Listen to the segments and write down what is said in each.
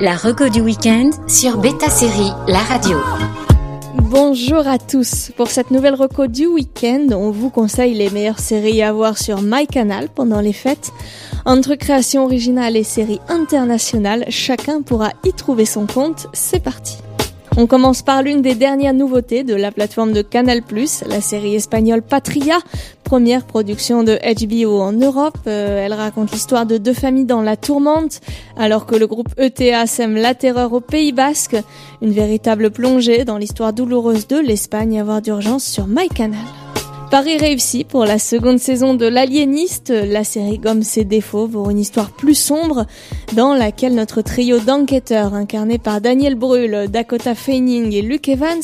La reco du week-end sur Beta Série, la radio. Bonjour à tous. Pour cette nouvelle reco du week-end, on vous conseille les meilleures séries à voir sur MyCanal pendant les fêtes. Entre création originale et séries internationales, chacun pourra y trouver son compte. C'est parti. On commence par l'une des dernières nouveautés de la plateforme de Canal+, la série espagnole Patria, première production de HBO en Europe. Euh, elle raconte l'histoire de deux familles dans la tourmente, alors que le groupe ETA sème la terreur au Pays Basque. Une véritable plongée dans l'histoire douloureuse de l'Espagne à voir d'urgence sur MyCanal. Paris réussi pour la seconde saison de L'Aliéniste. La série gomme ses défauts pour une histoire plus sombre dans laquelle notre trio d'enquêteurs incarné par Daniel Brühl, Dakota Fanning et Luke Evans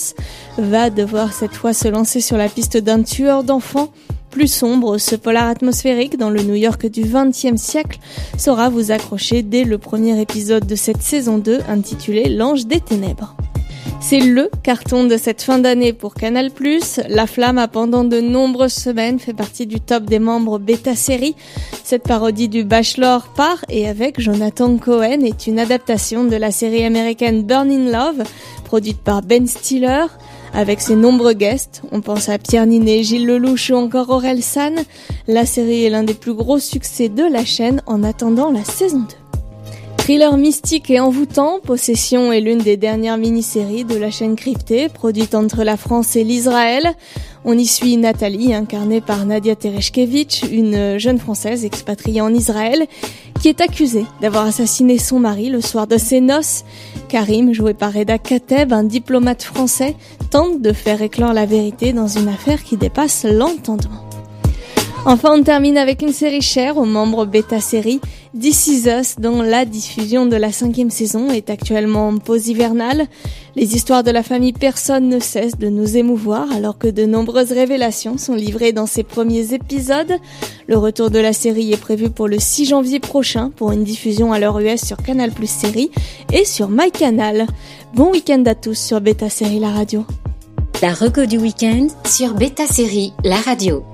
va devoir cette fois se lancer sur la piste d'un tueur d'enfants plus sombre, ce polar atmosphérique dans le New York du XXe siècle saura vous accrocher dès le premier épisode de cette saison 2 intitulé L'Ange des Ténèbres. C'est LE carton de cette fin d'année pour Canal+. La Flamme a pendant de nombreuses semaines fait partie du top des membres bêta série. Cette parodie du Bachelor par et avec Jonathan Cohen est une adaptation de la série américaine Burning Love, produite par Ben Stiller. Avec ses nombreux guests, on pense à Pierre Ninet, Gilles Lelouch ou encore Aurel San. La série est l'un des plus gros succès de la chaîne en attendant la saison 2. Thriller mystique et envoûtant, Possession est l'une des dernières mini-séries de la chaîne cryptée, produite entre la France et l'Israël. On y suit Nathalie, incarnée par Nadia Tereshkevich, une jeune française expatriée en Israël, qui est accusée d'avoir assassiné son mari le soir de ses noces. Karim, joué par Reda Kateb, un diplomate français, tente de faire éclore la vérité dans une affaire qui dépasse l'entendement. Enfin, on termine avec une série chère aux membres bêta série, This Is Us, dont la diffusion de la cinquième saison est actuellement en pause hivernale. Les histoires de la famille personne ne cessent de nous émouvoir alors que de nombreuses révélations sont livrées dans ces premiers épisodes. Le retour de la série est prévu pour le 6 janvier prochain pour une diffusion à l'heure US sur Canal Plus Série et sur MyCanal. Bon week-end à tous sur Beta Série La Radio. La reco du week-end sur Beta Série La Radio.